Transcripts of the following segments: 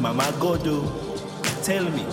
Mama Godo, tell me,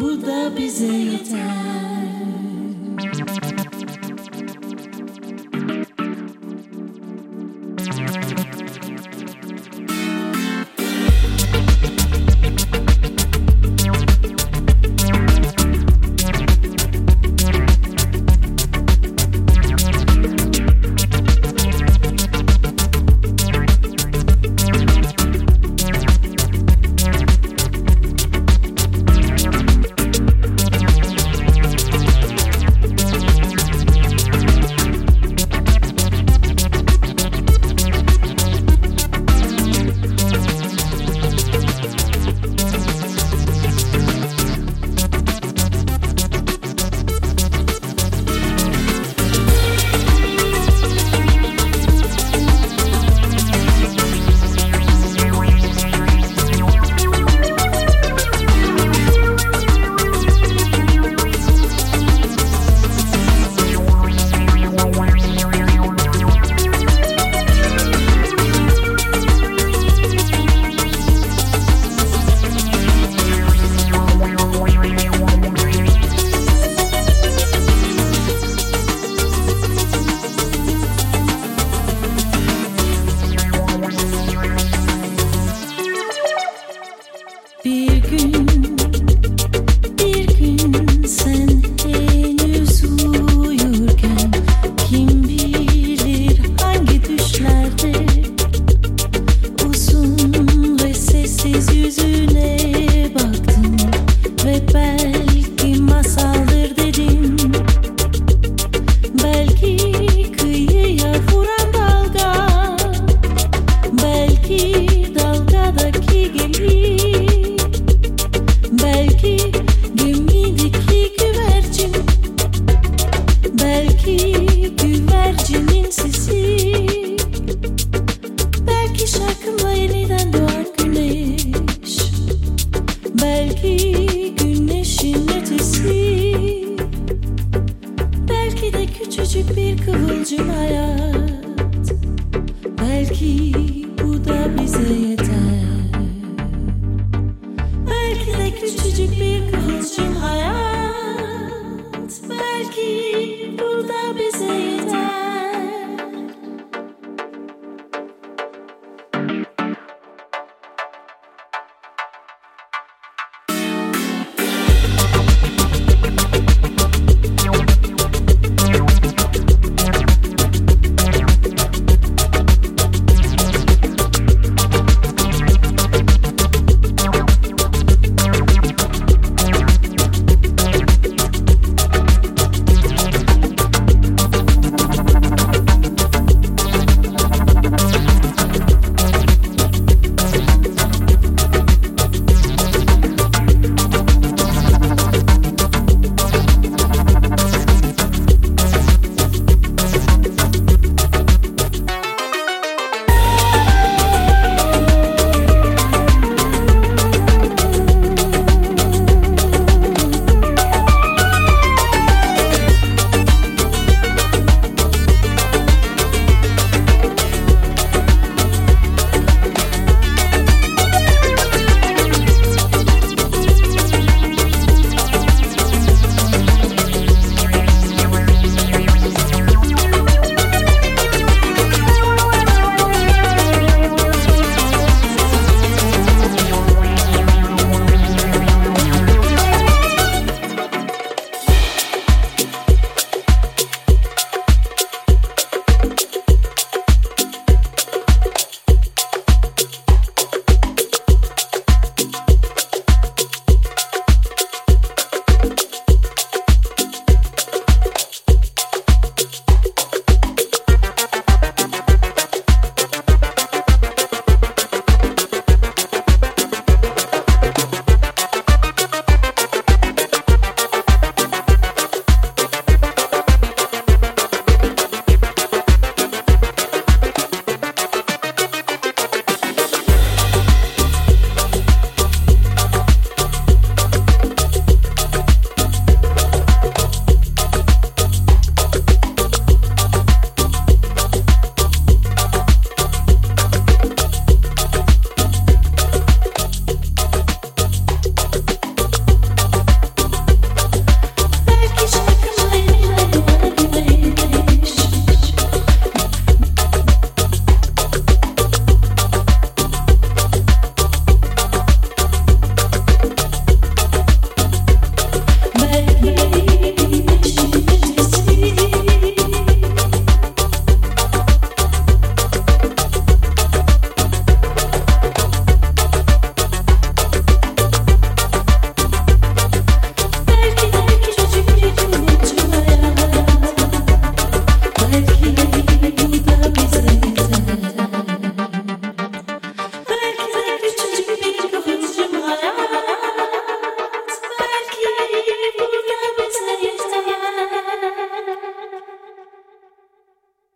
bu da bize yeter.